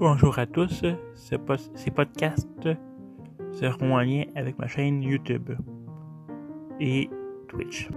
Bonjour à tous, ces podcasts seront en lien avec ma chaîne YouTube et Twitch.